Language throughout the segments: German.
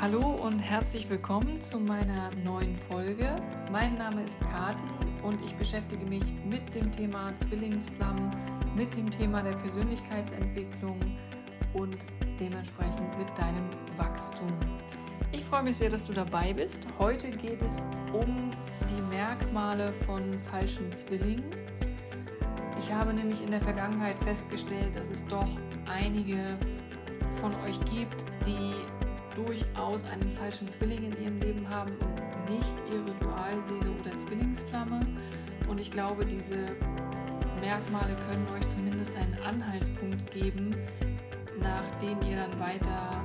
Hallo und herzlich willkommen zu meiner neuen Folge. Mein Name ist Kati und ich beschäftige mich mit dem Thema Zwillingsflammen, mit dem Thema der Persönlichkeitsentwicklung und dementsprechend mit deinem Wachstum. Ich freue mich sehr, dass du dabei bist. Heute geht es um die Merkmale von falschen Zwillingen. Ich habe nämlich in der Vergangenheit festgestellt, dass es doch einige von euch gibt, die durchaus einen falschen Zwilling in ihrem Leben haben und nicht ihre Dualseele oder Zwillingsflamme. Und ich glaube, diese Merkmale können euch zumindest einen Anhaltspunkt geben, nach dem ihr dann weiter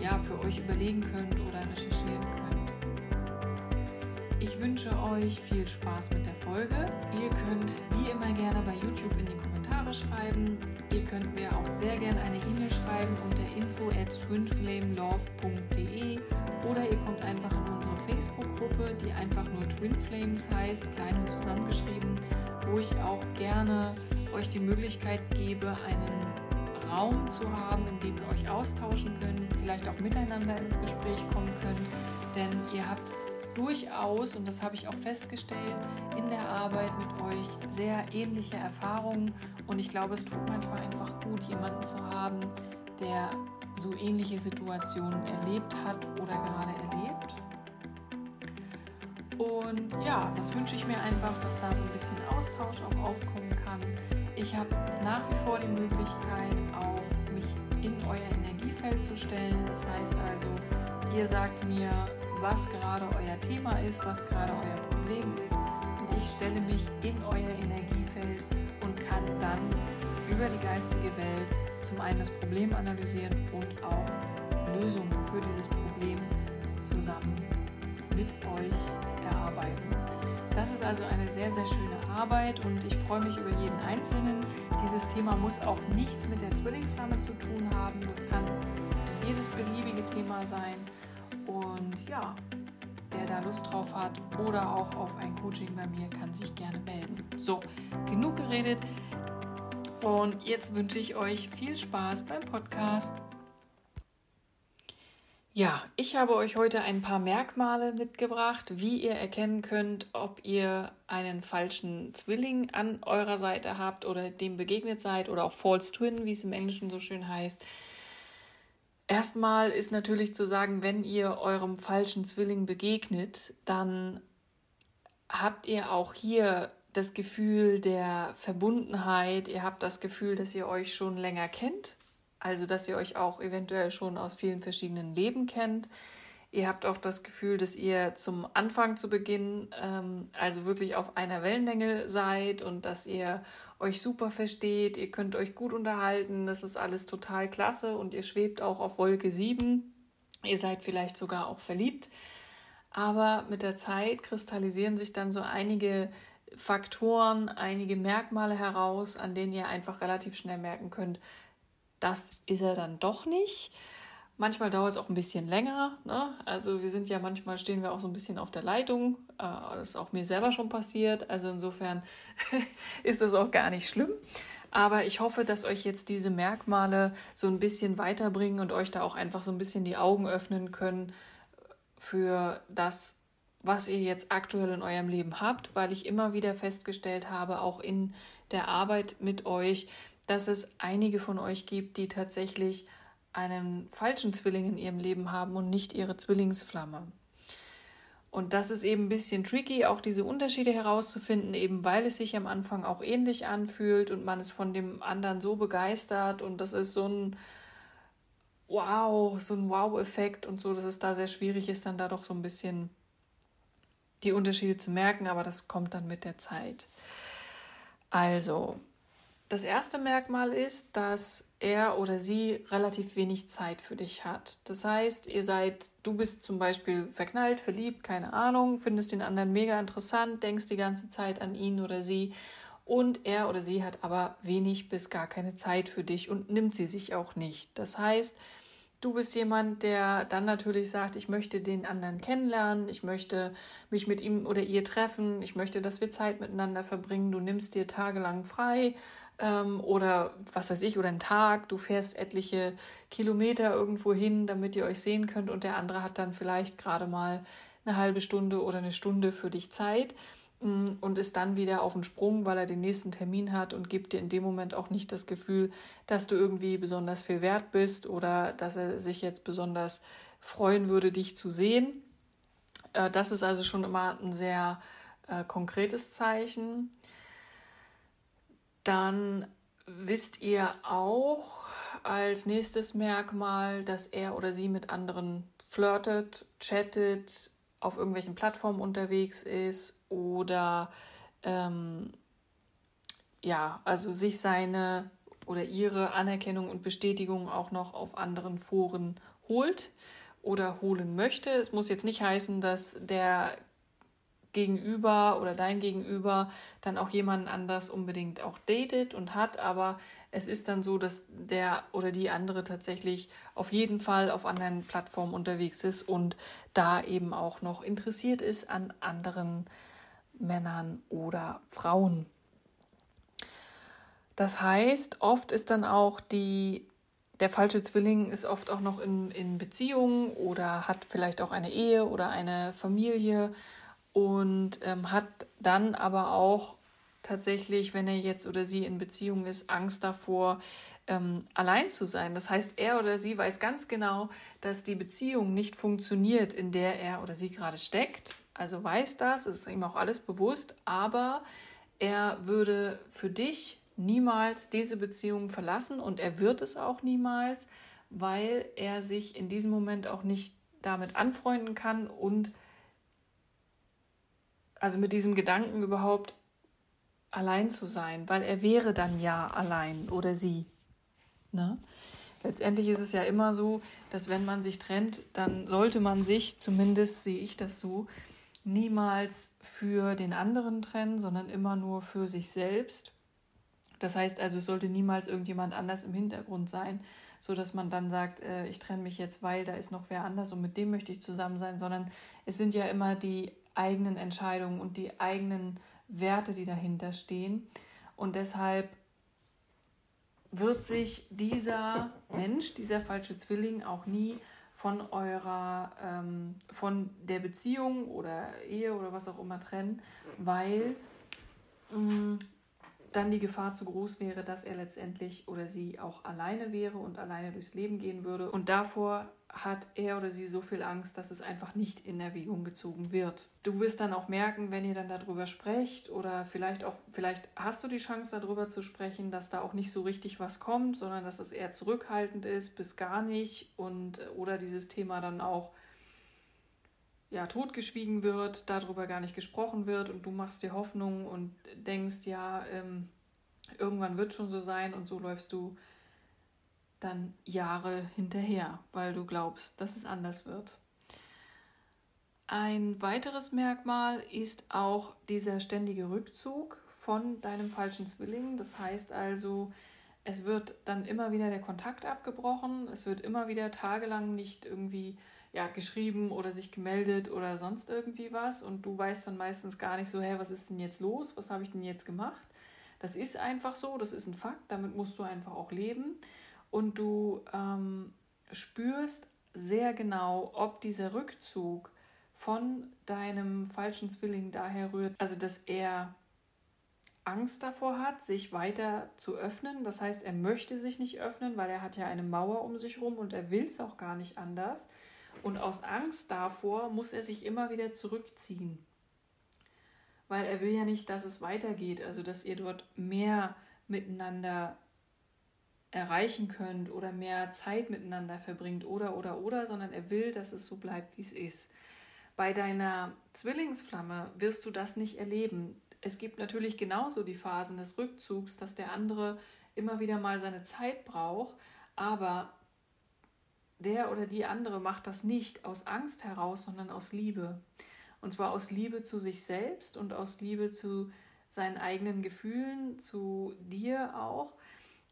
ja, für euch überlegen könnt oder recherchieren könnt. Ich wünsche euch viel Spaß mit der Folge. Ihr könnt wie immer gerne bei YouTube in die Kommentare schreiben. Ihr könnt mir auch sehr gerne eine E-Mail schreiben unter info at twinflamelove.de oder ihr kommt einfach in unsere Facebook-Gruppe, die einfach nur Twin Flames heißt, klein und zusammengeschrieben, wo ich auch gerne euch die Möglichkeit gebe, einen Raum zu haben, in dem ihr euch austauschen könnt, vielleicht auch miteinander ins Gespräch kommen könnt, denn ihr habt durchaus, und das habe ich auch festgestellt, in der Arbeit mit euch sehr ähnliche Erfahrungen. Und ich glaube, es tut manchmal einfach gut, jemanden zu haben, der so ähnliche Situationen erlebt hat oder gerade erlebt. Und ja, das wünsche ich mir einfach, dass da so ein bisschen Austausch auch aufkommen kann. Ich habe nach wie vor die Möglichkeit, auch mich in euer Energiefeld zu stellen. Das heißt also, ihr sagt mir, was gerade euer Thema ist, was gerade euer Problem ist. Und ich stelle mich in euer Energiefeld und kann dann über die geistige Welt zum einen das Problem analysieren und auch Lösungen für dieses Problem zusammen mit euch erarbeiten. Das ist also eine sehr, sehr schöne Arbeit und ich freue mich über jeden Einzelnen. Dieses Thema muss auch nichts mit der Zwillingsflamme zu tun haben. Das kann jedes beliebige Thema sein. Und ja, wer da Lust drauf hat oder auch auf ein Coaching bei mir, kann sich gerne melden. So, genug geredet. Und jetzt wünsche ich euch viel Spaß beim Podcast. Ja, ich habe euch heute ein paar Merkmale mitgebracht, wie ihr erkennen könnt, ob ihr einen falschen Zwilling an eurer Seite habt oder dem begegnet seid oder auch False Twin, wie es im Englischen so schön heißt. Erstmal ist natürlich zu sagen, wenn ihr eurem falschen Zwilling begegnet, dann habt ihr auch hier das Gefühl der Verbundenheit, ihr habt das Gefühl, dass ihr euch schon länger kennt, also dass ihr euch auch eventuell schon aus vielen verschiedenen Leben kennt. Ihr habt auch das Gefühl, dass ihr zum Anfang zu Beginn ähm, also wirklich auf einer Wellenlänge seid und dass ihr euch super versteht, ihr könnt euch gut unterhalten, das ist alles total klasse und ihr schwebt auch auf Wolke 7. Ihr seid vielleicht sogar auch verliebt. Aber mit der Zeit kristallisieren sich dann so einige Faktoren, einige Merkmale heraus, an denen ihr einfach relativ schnell merken könnt, das ist er dann doch nicht. Manchmal dauert es auch ein bisschen länger. Ne? Also wir sind ja manchmal stehen wir auch so ein bisschen auf der Leitung. Äh, das ist auch mir selber schon passiert. Also insofern ist das auch gar nicht schlimm. Aber ich hoffe, dass euch jetzt diese Merkmale so ein bisschen weiterbringen und euch da auch einfach so ein bisschen die Augen öffnen können für das, was ihr jetzt aktuell in eurem Leben habt, weil ich immer wieder festgestellt habe, auch in der Arbeit mit euch, dass es einige von euch gibt, die tatsächlich einen falschen Zwilling in ihrem Leben haben und nicht ihre Zwillingsflamme. Und das ist eben ein bisschen tricky, auch diese Unterschiede herauszufinden, eben weil es sich am Anfang auch ähnlich anfühlt und man ist von dem anderen so begeistert und das ist so ein Wow, so ein Wow-Effekt und so, dass es da sehr schwierig ist, dann da doch so ein bisschen die Unterschiede zu merken, aber das kommt dann mit der Zeit. Also, das erste Merkmal ist, dass er oder sie relativ wenig Zeit für dich hat. Das heißt, ihr seid, du bist zum Beispiel verknallt, verliebt, keine Ahnung, findest den anderen mega interessant, denkst die ganze Zeit an ihn oder sie und er oder sie hat aber wenig bis gar keine Zeit für dich und nimmt sie sich auch nicht. Das heißt, Du bist jemand, der dann natürlich sagt, ich möchte den anderen kennenlernen, ich möchte mich mit ihm oder ihr treffen, ich möchte, dass wir Zeit miteinander verbringen. Du nimmst dir tagelang frei, ähm, oder was weiß ich, oder einen Tag, du fährst etliche Kilometer irgendwo hin, damit ihr euch sehen könnt und der andere hat dann vielleicht gerade mal eine halbe Stunde oder eine Stunde für dich Zeit mm, und ist dann wieder auf den Sprung, weil er den nächsten Termin hat und gibt dir in dem Moment auch nicht das Gefühl, dass du irgendwie besonders viel wert bist oder dass er sich jetzt besonders freuen würde, dich zu sehen. Äh, das ist also schon immer ein sehr äh, konkretes Zeichen. Dann wisst ihr auch als nächstes Merkmal, dass er oder sie mit anderen flirtet, chattet, auf irgendwelchen Plattformen unterwegs ist oder ähm, ja, also sich seine oder ihre Anerkennung und Bestätigung auch noch auf anderen Foren holt oder holen möchte. Es muss jetzt nicht heißen, dass der Gegenüber oder dein Gegenüber dann auch jemanden anders unbedingt auch datet und hat, aber es ist dann so, dass der oder die andere tatsächlich auf jeden Fall auf anderen Plattformen unterwegs ist und da eben auch noch interessiert ist an anderen Männern oder Frauen. Das heißt, oft ist dann auch die der falsche Zwilling ist oft auch noch in, in Beziehungen oder hat vielleicht auch eine Ehe oder eine Familie und ähm, hat dann aber auch tatsächlich, wenn er jetzt oder sie in Beziehung ist, Angst davor, ähm, allein zu sein. Das heißt, er oder sie weiß ganz genau, dass die Beziehung nicht funktioniert, in der er oder sie gerade steckt. Also weiß das, ist ihm auch alles bewusst, aber er würde für dich niemals diese Beziehung verlassen und er wird es auch niemals, weil er sich in diesem Moment auch nicht damit anfreunden kann und also mit diesem Gedanken überhaupt allein zu sein, weil er wäre dann ja allein oder sie. Ne? Letztendlich ist es ja immer so, dass wenn man sich trennt, dann sollte man sich, zumindest sehe ich das so, niemals für den anderen trennen, sondern immer nur für sich selbst. Das heißt also, es sollte niemals irgendjemand anders im Hintergrund sein, so dass man dann sagt, äh, ich trenne mich jetzt, weil da ist noch wer anders und mit dem möchte ich zusammen sein, sondern es sind ja immer die eigenen Entscheidungen und die eigenen Werte, die dahinter stehen. Und deshalb wird sich dieser Mensch, dieser falsche Zwilling auch nie von eurer, ähm, von der Beziehung oder Ehe oder was auch immer trennen, weil mh, mm, dann die Gefahr zu groß wäre, dass er letztendlich oder sie auch alleine wäre und alleine durchs Leben gehen würde. Und davor hat er oder sie so viel Angst, dass es einfach nicht in Erwägung gezogen wird. Du wirst dann auch merken, wenn ihr dann darüber sprecht oder vielleicht auch, vielleicht hast du die Chance darüber zu sprechen, dass da auch nicht so richtig was kommt, sondern dass es eher zurückhaltend ist, bis gar nicht und oder dieses Thema dann auch ja, totgeschwiegen wird, darüber gar nicht gesprochen wird und du machst dir Hoffnung und denkst, ja, ähm, irgendwann wird schon so sein und so läufst du dann Jahre hinterher, weil du glaubst, dass es anders wird. Ein weiteres Merkmal ist auch dieser ständige Rückzug von deinem falschen Zwilling. Das heißt also, es wird dann immer wieder der Kontakt abgebrochen, es wird immer wieder tagelang nicht irgendwie ja, geschrieben oder sich gemeldet oder sonst irgendwie was und du weißt dann meistens gar nicht so, hä, was ist denn jetzt los? Was habe ich denn jetzt gemacht? Das ist einfach so, das ist ein Fakt, damit musst du einfach auch leben und du ähm, spürst sehr genau, ob dieser Rückzug von deinem falschen Zwilling daher rührt, also dass er Angst davor hat, sich weiter zu öffnen. Das heißt, er möchte sich nicht öffnen, weil er hat ja eine Mauer um sich herum und er will es auch gar nicht anders. Und aus Angst davor muss er sich immer wieder zurückziehen. Weil er will ja nicht, dass es weitergeht, also dass ihr dort mehr miteinander erreichen könnt oder mehr Zeit miteinander verbringt oder oder oder, sondern er will, dass es so bleibt, wie es ist. Bei deiner Zwillingsflamme wirst du das nicht erleben. Es gibt natürlich genauso die Phasen des Rückzugs, dass der andere immer wieder mal seine Zeit braucht, aber der oder die andere macht das nicht aus Angst heraus, sondern aus Liebe. Und zwar aus Liebe zu sich selbst und aus Liebe zu seinen eigenen Gefühlen, zu dir auch,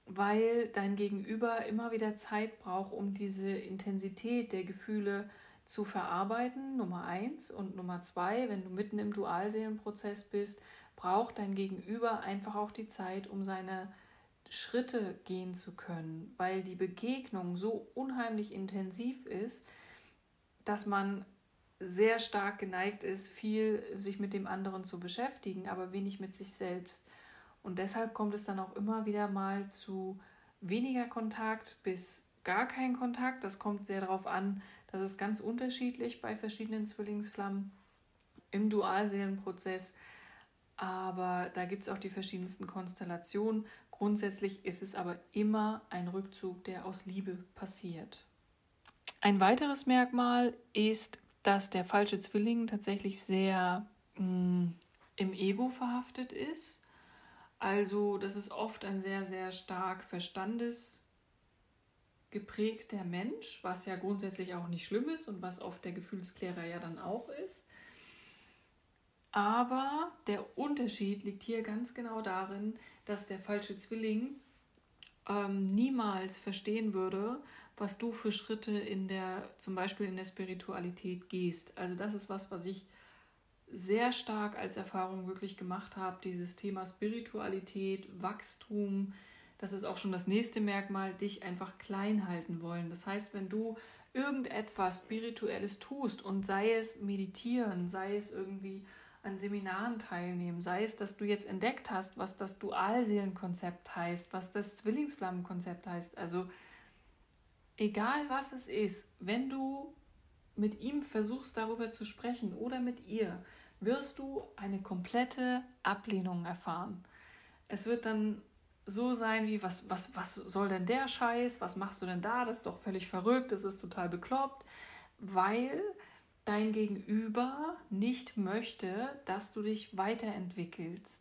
weil dein Gegenüber immer wieder Zeit braucht, um diese Intensität der Gefühle zu verarbeiten, Nummer eins. Und Nummer zwei, wenn du mitten im Dualseelenprozess bist, braucht dein Gegenüber einfach auch die Zeit, um seine Schritte gehen zu können, weil die Begegnung so unheimlich intensiv ist, dass man sehr stark geneigt ist, viel sich mit dem anderen zu beschäftigen, aber wenig mit sich selbst. Und deshalb kommt es dann auch immer wieder mal zu weniger Kontakt bis gar kein Kontakt. Das kommt sehr darauf an, das ist ganz unterschiedlich bei verschiedenen Zwillingsflammen im Dualseelenprozess. Aber da gibt es auch die verschiedensten Konstellationen. Grundsätzlich ist es aber immer ein Rückzug, der aus Liebe passiert. Ein weiteres Merkmal ist, dass der falsche Zwilling tatsächlich sehr mh, mm, im Ego verhaftet ist. Also, das ist oft ein sehr, sehr stark verstandesgeprägter Mensch, was ja grundsätzlich auch nicht schlimm ist und was oft der Gefühlsklärer ja dann auch ist. Aber der Unterschied liegt hier ganz genau darin, dass der falsche Zwilling ähm, niemals verstehen würde, was du für Schritte in der, zum Beispiel in der Spiritualität gehst. Also das ist was, was ich sehr stark als Erfahrung wirklich gemacht habe. Dieses Thema Spiritualität, Wachstum, das ist auch schon das nächste Merkmal, dich einfach klein halten wollen. Das heißt, wenn du irgendetwas Spirituelles tust und sei es meditieren, sei es irgendwie an Seminaren teilnehmen, sei es, dass du jetzt entdeckt hast, was das Dualseelenkonzept heißt, was das Zwillingsflammenkonzept heißt. Also egal was es ist, wenn du mit ihm versuchst darüber zu sprechen oder mit ihr, wirst du eine komplette Ablehnung erfahren. Es wird dann so sein wie, was, was, was soll denn der Scheiß? Was machst du denn da? Das ist doch völlig verrückt, das ist total bekloppt, weil dein Gegenüber nicht möchte, dass du dich weiterentwickelst.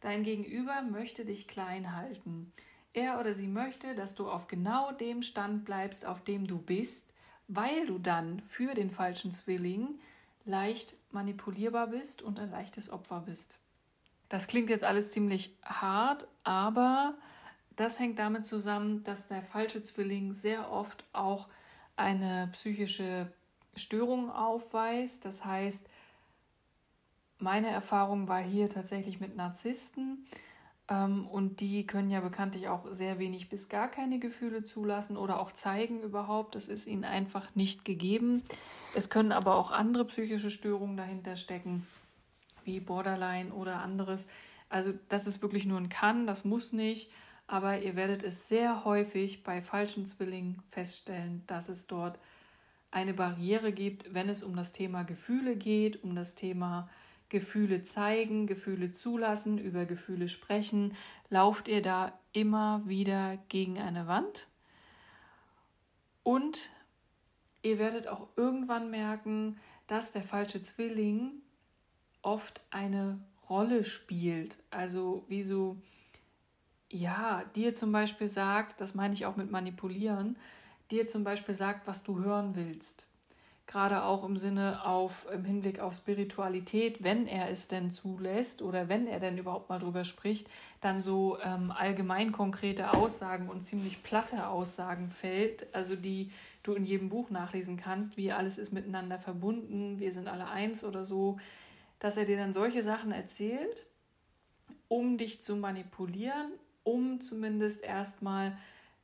Dein Gegenüber möchte dich klein halten. Er oder sie möchte, dass du auf genau dem Stand bleibst, auf dem du bist, weil du dann für den falschen Zwilling leicht manipulierbar bist und ein leichtes Opfer bist. Das klingt jetzt alles ziemlich hart, aber das hängt damit zusammen, dass der falsche Zwilling sehr oft auch eine psychische Störungen aufweist. Das heißt, meine Erfahrung war hier tatsächlich mit Narzissten. Ähm, und die können ja bekanntlich auch sehr wenig bis gar keine Gefühle zulassen oder auch zeigen überhaupt. Das ist ihnen einfach nicht gegeben. Es können aber auch andere psychische Störungen dahinter stecken, wie Borderline oder anderes. Also das ist wirklich nur ein Kann, das muss nicht. Aber ihr werdet es sehr häufig bei falschen Zwillingen feststellen, dass es dort eine Barriere gibt, wenn es um das Thema Gefühle geht, um das Thema Gefühle zeigen, Gefühle zulassen, über Gefühle sprechen, lauft ihr da immer wieder gegen eine Wand. Und ihr werdet auch irgendwann merken, dass der falsche Zwilling oft eine Rolle spielt. Also wie so, ja, dir zum Beispiel sagt, das meine ich auch mit manipulieren, dir zum Beispiel sagt, was du hören willst. Gerade auch im Sinne auf, im Hinblick auf Spiritualität, wenn er es denn zulässt oder wenn er denn überhaupt mal drüber spricht, dann so ähm, allgemein konkrete Aussagen und ziemlich platte Aussagen fällt, also die du in jedem Buch nachlesen kannst, wie alles ist miteinander verbunden, wir sind alle eins oder so, dass er dir dann solche Sachen erzählt, um dich zu manipulieren, um zumindest erstmal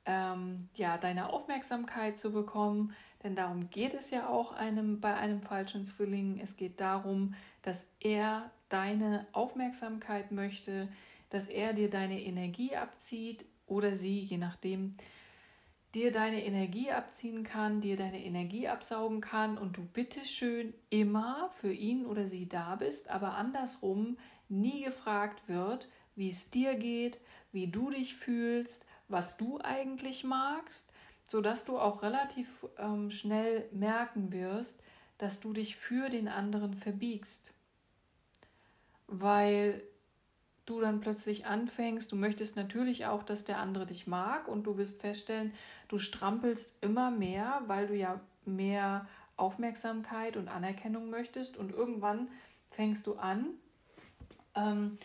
ähm, ja, deine Aufmerksamkeit zu bekommen. Denn darum geht es ja auch einem, bei einem falschen Zwilling. Es geht darum, dass er deine Aufmerksamkeit möchte, dass er dir deine Energie abzieht oder sie, je nachdem, dir deine Energie abziehen kann, dir deine Energie absaugen kann und du bitteschön immer für ihn oder sie da bist, aber andersrum nie gefragt wird, wie es dir geht, wie du dich fühlst, was du eigentlich magst, sodass du auch relativ ähm, schnell merken wirst, dass du dich für den anderen verbiegst. Weil du dann plötzlich anfängst, du möchtest natürlich auch, dass der andere dich mag und du wirst feststellen, du strampelst immer mehr, weil du ja mehr Aufmerksamkeit und Anerkennung möchtest und irgendwann fängst du an, ähm,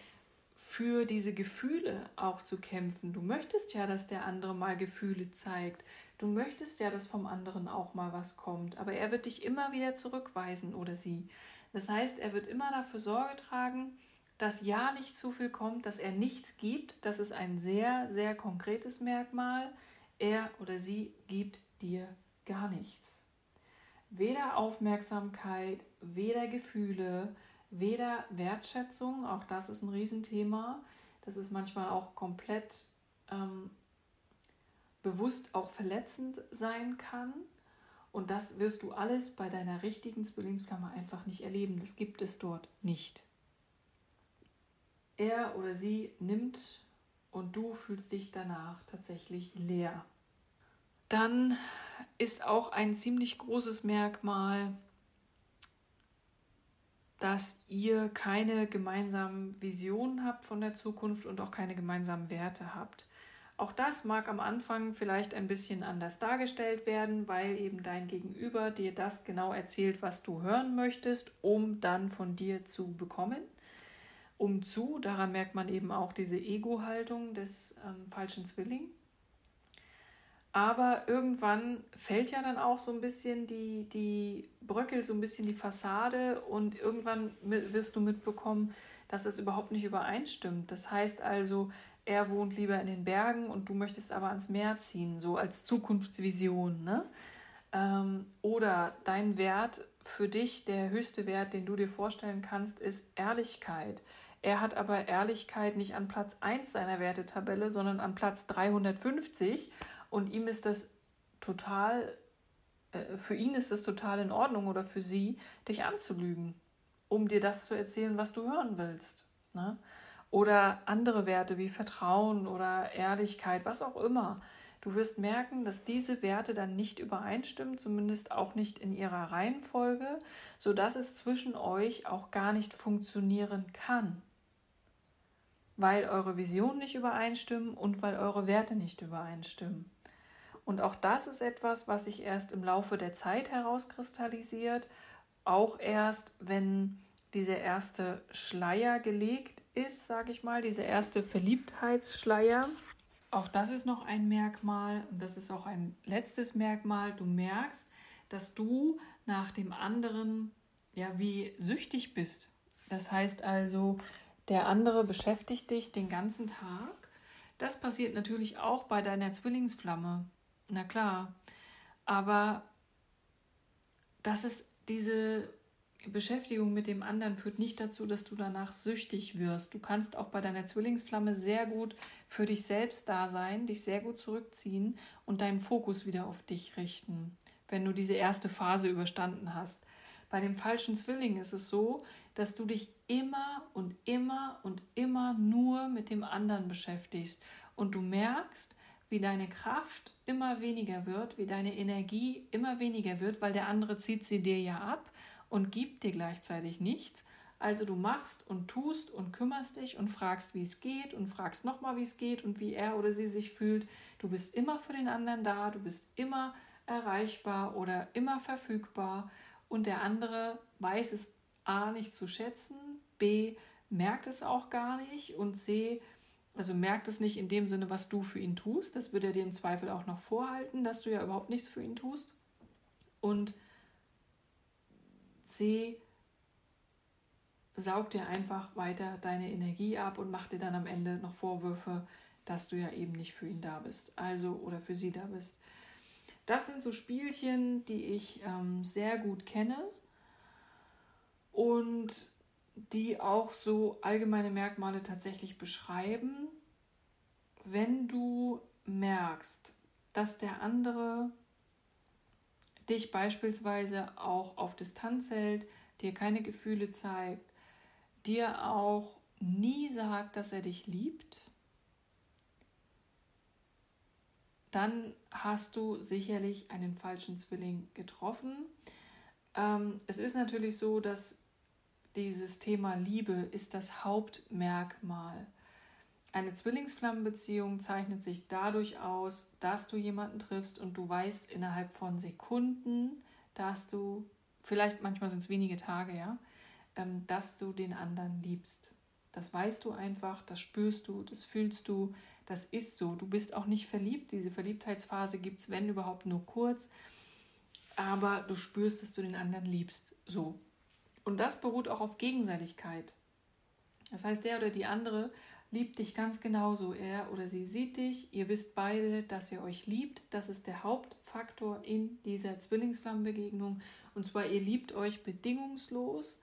für diese Gefühle auch zu kämpfen. Du möchtest ja, dass der andere mal Gefühle zeigt. Du möchtest ja, dass vom anderen auch mal was kommt. Aber er wird dich immer wieder zurückweisen oder sie. Das heißt, er wird immer dafür Sorge tragen, dass ja nicht zu viel kommt, dass er nichts gibt, das ist ein sehr, sehr konkretes Merkmal. Er oder sie gibt dir gar nichts. Weder Aufmerksamkeit, weder Gefühle, weder Wertschätzung, auch das ist ein Riesenthema, das ist manchmal auch komplett ähm, bewusst auch verletzend sein kann. Und das wirst du alles bei deiner richtigen Zwillingsflamme einfach nicht erleben. Das gibt es dort nicht. Er oder sie nimmt und du fühlst dich danach tatsächlich leer. Dann ist auch ein ziemlich großes Merkmal, dass ihr keine gemeinsamen Visionen habt von der Zukunft und auch keine gemeinsamen Werte habt. Auch das mag am Anfang vielleicht ein bisschen anders dargestellt werden, weil eben dein Gegenüber dir das genau erzählt, was du hören möchtest, um dann von dir zu bekommen. Um zu, daran merkt man eben auch diese Ego-Haltung des ähm, falschen Zwilling. Aber irgendwann fällt ja dann auch so ein bisschen die, die bröckelt so ein bisschen die Fassade und irgendwann wirst du mitbekommen, dass es überhaupt nicht übereinstimmt. Das heißt also, er wohnt lieber in den Bergen und du möchtest aber ans Meer ziehen, so als Zukunftsvision. Ne? Ähm, oder dein Wert für dich, der höchste Wert, den du dir vorstellen kannst, ist Ehrlichkeit. Er hat aber Ehrlichkeit nicht an Platz 1 seiner Wertetabelle, sondern an Platz 350 und ihm ist das total, äh, für ihn ist es total in Ordnung oder für sie, dich anzulügen, um dir das zu erzählen, was du hören willst. Ne? oder andere Werte wie Vertrauen oder Ehrlichkeit, was auch immer. Du wirst merken, dass diese Werte dann nicht übereinstimmen, zumindest auch nicht in ihrer Reihenfolge, sodass es zwischen euch auch gar nicht funktionieren kann. Weil eure Visionen nicht übereinstimmen und weil eure Werte nicht übereinstimmen. Und auch das ist etwas, was sich erst im Laufe der Zeit herauskristallisiert, auch erst, wenn dieser erste Schleier gelegt ist, sage ich mal, dieser erste Verliebtheitsschleier. Auch das ist noch ein Merkmal und das ist auch ein letztes Merkmal. Du merkst, dass du nach dem anderen ja wie süchtig bist. Das heißt also, der andere beschäftigt dich den ganzen Tag. Das passiert natürlich auch bei deiner Zwillingsflamme. Na klar. Aber das ist diese Beschäftigung mit dem anderen führt nicht dazu, dass du danach süchtig wirst. Du kannst auch bei deiner Zwillingsflamme sehr gut für dich selbst da sein, dich sehr gut zurückziehen und deinen Fokus wieder auf dich richten, wenn du diese erste Phase überstanden hast. Bei dem falschen Zwilling ist es so, dass du dich immer und immer und immer nur mit dem anderen beschäftigst und du merkst, wie deine Kraft immer weniger wird, wie deine Energie immer weniger wird, weil der andere zieht sie dir ja ab und gibt dir gleichzeitig nichts. Also du machst und tust und kümmerst dich und fragst, wie es geht und fragst nochmal, wie es geht und wie er oder sie sich fühlt. Du bist immer für den anderen da, du bist immer erreichbar oder immer verfügbar und der andere weiß es A nicht zu schätzen, B merkt es auch gar nicht und C also merkt es nicht in dem Sinne, was du für ihn tust. Das wird er dir im Zweifel auch noch vorhalten, dass du ja überhaupt nichts für ihn tust. Und C saugt dir einfach weiter deine Energie ab und macht dir dann am Ende noch Vorwürfe, dass du ja eben nicht für ihn da bist, also oder für sie da bist. Das sind so Spielchen, die ich ähm, sehr gut kenne und die auch so allgemeine Merkmale tatsächlich beschreiben. Wenn du merkst, dass der andere dich beispielsweise auch auf Distanz hält, dir keine Gefühle zeigt, dir auch nie sagt, dass er dich liebt, dann hast du sicherlich einen falschen Zwilling getroffen. Ähm, es ist natürlich so, dass dieses Thema Liebe ist das Hauptmerkmal eine Zwillingsflammenbeziehung zeichnet sich dadurch aus, dass du jemanden triffst und du weißt innerhalb von Sekunden, dass du, vielleicht manchmal sind es wenige Tage, ja, ähm, dass du den anderen liebst. Das weißt du einfach, das spürst du, das fühlst du, das ist so. Du bist auch nicht verliebt. Diese Verliebtheitsphase gibt es, wenn überhaupt, nur kurz. Aber du spürst, dass du den anderen liebst. So. Und das beruht auch auf Gegenseitigkeit. Das heißt, der oder die andere liebt dich ganz genauso. Er oder sie sieht dich. Ihr wisst beide, dass ihr euch liebt. Das ist der Hauptfaktor in dieser Zwillingsflammenbegegnung. Und zwar, ihr liebt euch bedingungslos,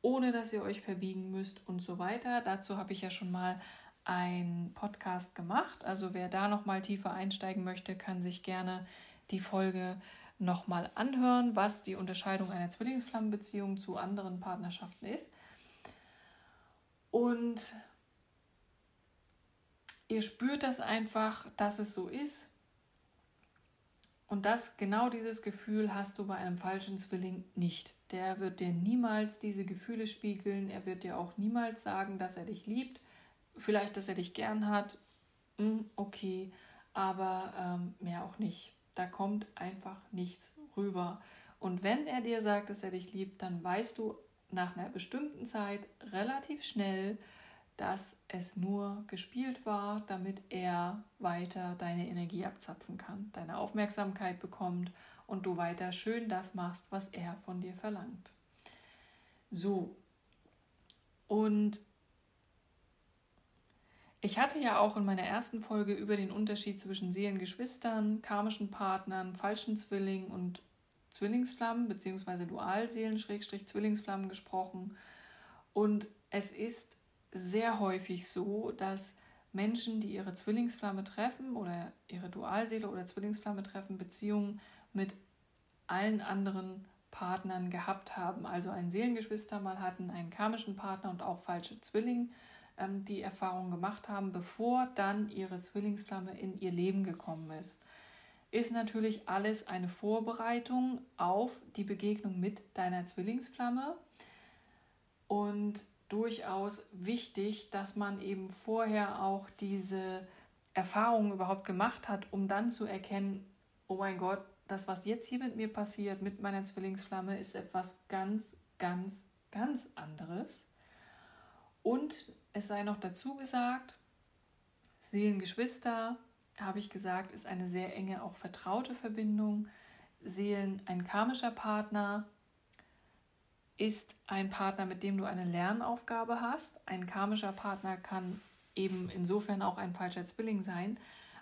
ohne dass ihr euch verbiegen müsst und so weiter. Dazu habe ich ja schon mal einen Podcast gemacht. Also wer da noch mal tiefer einsteigen möchte, kann sich gerne die Folge noch mal anhören, was die Unterscheidung einer Zwillingsflammenbeziehung zu anderen Partnerschaften ist. Und ihr spürt das einfach, dass es so ist. Und das, genau dieses Gefühl hast du bei einem falschen Zwilling nicht. Der wird dir niemals diese Gefühle spiegeln. Er wird dir auch niemals sagen, dass er dich liebt. Vielleicht, dass er dich gern hat. Hm, okay, aber ähm, mehr auch nicht. Da kommt einfach nichts rüber. Und wenn er dir sagt, dass er dich liebt, dann weißt du nach einer bestimmten Zeit relativ schnell, dass es nur gespielt war, damit er weiter deine Energie abzapfen kann, deine Aufmerksamkeit bekommt und du weiter schön das machst, was er von dir verlangt. So. Und ich hatte ja auch in meiner ersten Folge über den Unterschied zwischen Seelengeschwistern, karmischen Partnern, falschen Zwillingen und Zwillingsflammen bzw. Dualseelen, Schrägstrich Zwillingsflammen gesprochen. Und es ist sehr häufig so, dass Menschen, die ihre Zwillingsflamme treffen oder ihre Dualseele oder Zwillingsflamme treffen, Beziehungen mit allen anderen Partnern gehabt haben. Also einen Seelengeschwister mal hatten, einen karmischen Partner und auch falsche Zwillinge, ähm, die Erfahrungen gemacht haben, bevor dann ihre Zwillingsflamme in ihr Leben gekommen ist ist natürlich alles eine Vorbereitung auf die Begegnung mit deiner Zwillingsflamme und durchaus wichtig, dass man eben vorher auch diese Erfahrungen überhaupt gemacht hat, um dann zu erkennen, oh mein Gott, das, was jetzt hier mit mir passiert, mit meiner Zwillingsflamme, ist etwas ganz, ganz, ganz anderes. Und es sei noch dazu gesagt, Seelengeschwister, habe ich gesagt, ist eine sehr enge, auch vertraute Verbindung. Seelen, ein karmischer Partner ist ein Partner, mit dem du eine Lernaufgabe hast. Ein karmischer Partner kann eben insofern auch ein falscher Zwilling sein.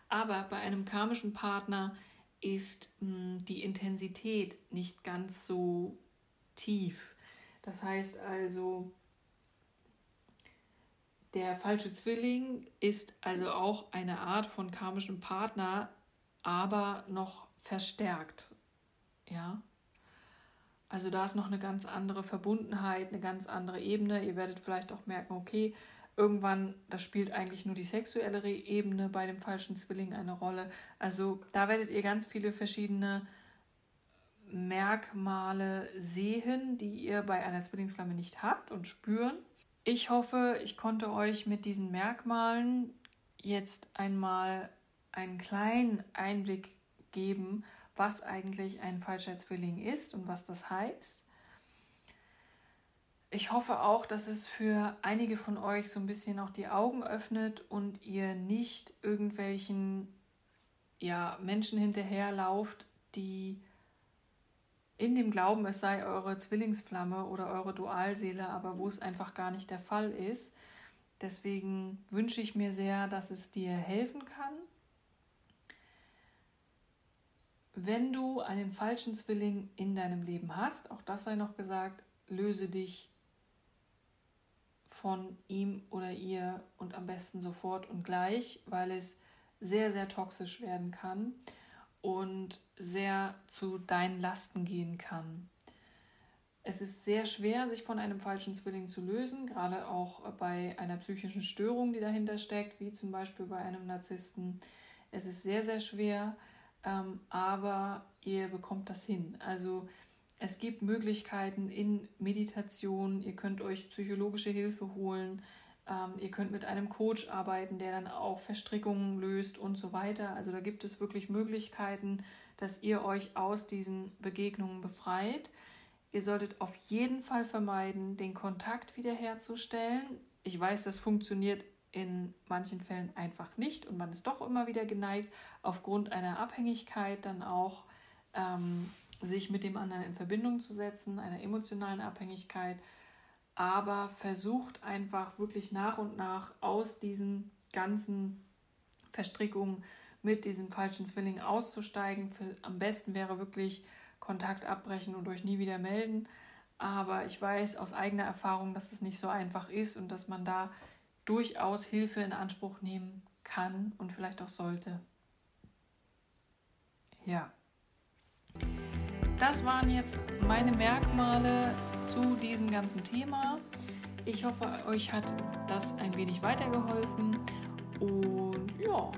Aber bei einem karmischen Partner ist mh, hm, die Intensität nicht ganz so tief. Das heißt also, der falsche Zwilling ist also auch eine Art von karmischem Partner, aber noch verstärkt. Ja. Also da ist noch eine ganz andere Verbundenheit, eine ganz andere Ebene. Ihr werdet vielleicht auch merken, okay, irgendwann, das spielt eigentlich nur die sexuelle Ebene bei dem falschen Zwilling eine Rolle. Also da werdet ihr ganz viele verschiedene Merkmale sehen, die ihr bei einer Zwillingsflamme nicht habt und spüren. Ich hoffe, ich konnte euch mit diesen Merkmalen jetzt einmal einen kleinen Einblick geben, was eigentlich ein falscher Zwilling ist und was das heißt. Ich hoffe auch, dass es für einige von euch so ein bisschen auch die Augen öffnet und ihr nicht irgendwelchen ja, Menschen hinterherlauft, die in dem Glauben, es sei eure Zwillingsflamme oder eure Dualseele, aber wo es einfach gar nicht der Fall ist. Deswegen wünsche ich mir sehr, dass es dir helfen kann. Wenn du einen falschen Zwilling in deinem Leben hast, auch das sei noch gesagt, löse dich von ihm oder ihr und am besten sofort und gleich, weil es sehr, sehr toxisch werden kann und sehr zu deinen Lasten gehen kann. Es ist sehr schwer, sich von einem falschen Zwilling zu lösen, gerade auch bei einer psychischen Störung, die dahinter steckt, wie zum Beispiel bei einem Narzissten. Es ist sehr, sehr schwer, ähm, aber ihr bekommt das hin. Also es gibt Möglichkeiten in Meditation, ihr könnt euch psychologische Hilfe holen, ähm, ihr könnt mit einem Coach arbeiten, der dann auch Verstrickungen löst und so weiter. Also da gibt es wirklich Möglichkeiten, dass ihr euch aus diesen Begegnungen befreit. Ihr solltet auf jeden Fall vermeiden, den Kontakt wiederherzustellen. Ich weiß, das funktioniert in manchen Fällen einfach nicht und man ist doch immer wieder geneigt, aufgrund einer Abhängigkeit dann auch ähm, sich mit dem anderen in Verbindung zu setzen, einer emotionalen Abhängigkeit. Aber versucht einfach wirklich nach und nach aus diesen ganzen Verstrickungen mit diesem falschen Zwilling auszusteigen. Am besten wäre wirklich Kontakt abbrechen und euch nie wieder melden. Aber ich weiß aus eigener Erfahrung, dass es nicht so einfach ist und dass man da durchaus Hilfe in Anspruch nehmen kann und vielleicht auch sollte. Ja. Das waren jetzt meine Merkmale zu diesem ganzen Thema. Ich hoffe, euch hat das ein wenig weitergeholfen. Und ja,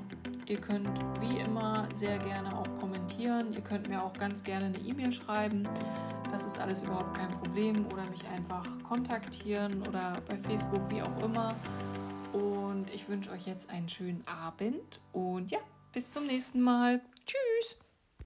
ihr könnt wie immer sehr gerne auch kommentieren. Ihr könnt mir auch ganz gerne eine E-Mail schreiben. Das ist alles überhaupt kein Problem. Oder mich einfach kontaktieren oder bei Facebook, wie auch immer. Und ich wünsche euch jetzt einen schönen Abend. Und ja, bis zum nächsten Mal. Tschüss.